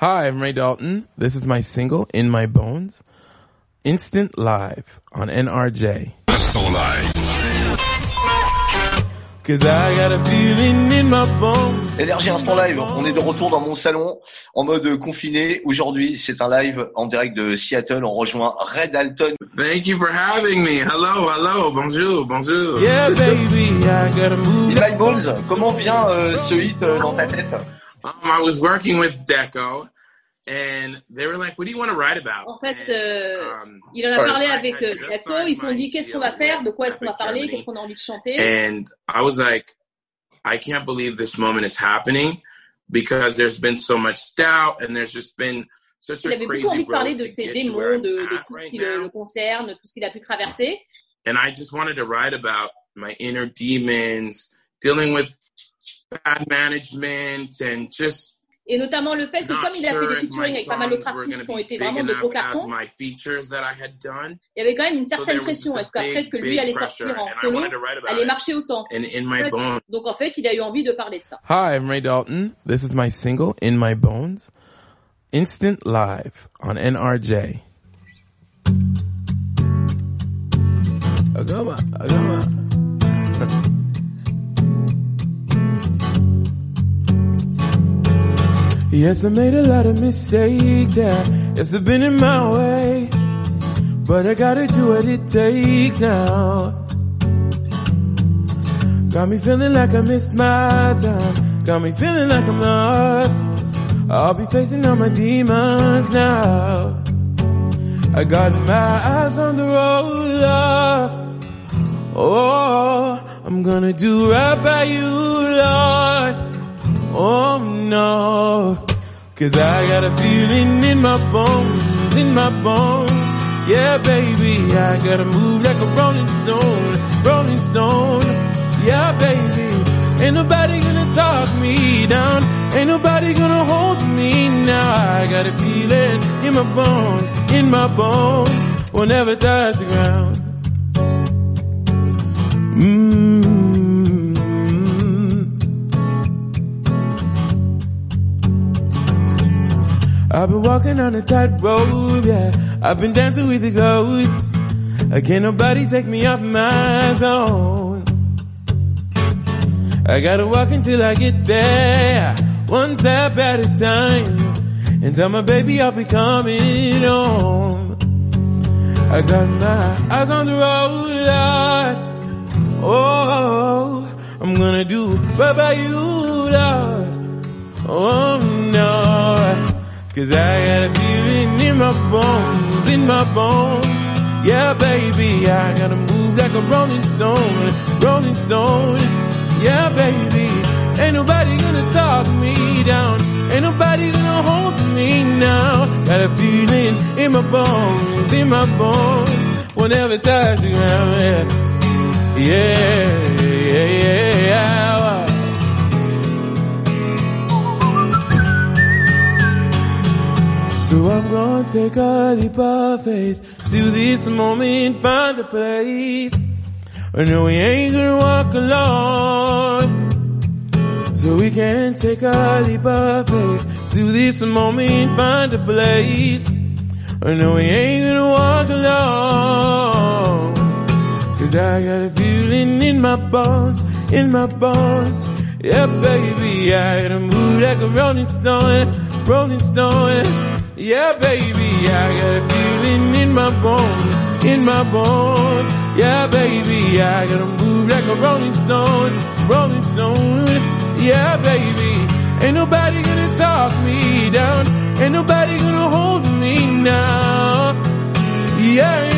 Hi, I'm Ray Dalton. This is my single, In My Bones. Instant Live on NRJ. Instant Live. Cause I got a feeling in my bones. Énergie Instant Live, on est de retour dans mon salon en mode confiné. Aujourd'hui, c'est un live en direct de Seattle. On rejoint Red Alton. Thank you for having me. Hello, hello, bonjour, bonjour. Yeah, baby, I gotta move. In My Bones, comment vient euh, ce hit euh, dans ta tête? Um, I was working with Deco, and they were like, "What do you want to write about?" En fait, And, euh, um, il en a parlé I avec had euh, just Jaco, signed ils se sont my dit qu'est-ce qu'on deal va faire, de quoi est-ce qu'on va parler, qu'est-ce qu'on a envie de chanter. And I was like, I can't believe this moment is happening because there's been so much doubt and there's just been such Il a avait crazy beaucoup envie de parler de to ses get démons, de, I'm de at tout ce right qui le, le concerne, tout ce qu'il a pu traverser. And I just wanted to write about my inner demons, dealing with bad management and just Et notamment le fait que not comme il a fait sure des if my featuring avec pas mal d'autres songs were artistes going qui ont to be été big vraiment de enough gros as cartons, my features that I had done. il y avait quand même une So certaine there was pression. Est-ce qu'après, ce que big, lui allait pressure, sortir en and I solo wanted to write about allait it. marcher autant And in my Ouais. bones, Donc en fait, il a eu envie de parler de ça. Hi, I'm Ray Dalton. This is my single, In My Bones. Instant Live on NRJ. Agama, agama. Yes, I made a lot of mistakes, yeah. Yes, I've been in my way. But I gotta do what it takes now. Got me feeling like I missed my time. Got me feeling like I'm lost. I'll be facing all my demons now. I got my eyes on the road, love. Oh, I'm gonna do right by you, Lord. Oh no. Cause I got a feeling in my bones, in my bones. Yeah, baby, I gotta move like a rolling stone, rolling stone. Yeah, baby, ain't nobody gonna talk me down. Ain't nobody gonna hold me now. I got a feeling in my bones, in my bones. Will never touch the ground. I've been walking on a tightrope, yeah. I've been dancing with the ghosts. Uh, Can't nobody take me off my zone. I gotta walk until I get there, one step at a time. And tell my baby I'll be coming home. I got my eyes on the road, Lord. Oh, I'm gonna do right by you, Lord. Oh no, cause I got a feeling in my bones, in my bones. Yeah, baby, I gotta move like a rolling stone, rolling stone. Yeah, baby, ain't nobody gonna talk me down. Ain't nobody gonna hold me now. Got a feeling in my bones, in my bones. Whenever touch the ground, yeah, yeah, yeah, yeah. So I'm gonna take a leap of faith to this moment, find a place. I know we ain't gonna walk alone. So we can take a leap of faith to this moment, find a place. I know we ain't gonna walk alone. Cause I got a feeling in my bones, in my bones. Yeah, baby, I gotta move like a rolling stone, rolling stone. Yeah, baby, I got a feeling in my bones, in my bones. Yeah, baby, I gotta move like a rolling stone, rolling stone. Yeah, baby, ain't nobody gonna talk me down, ain't nobody gonna hold me now. Yeah,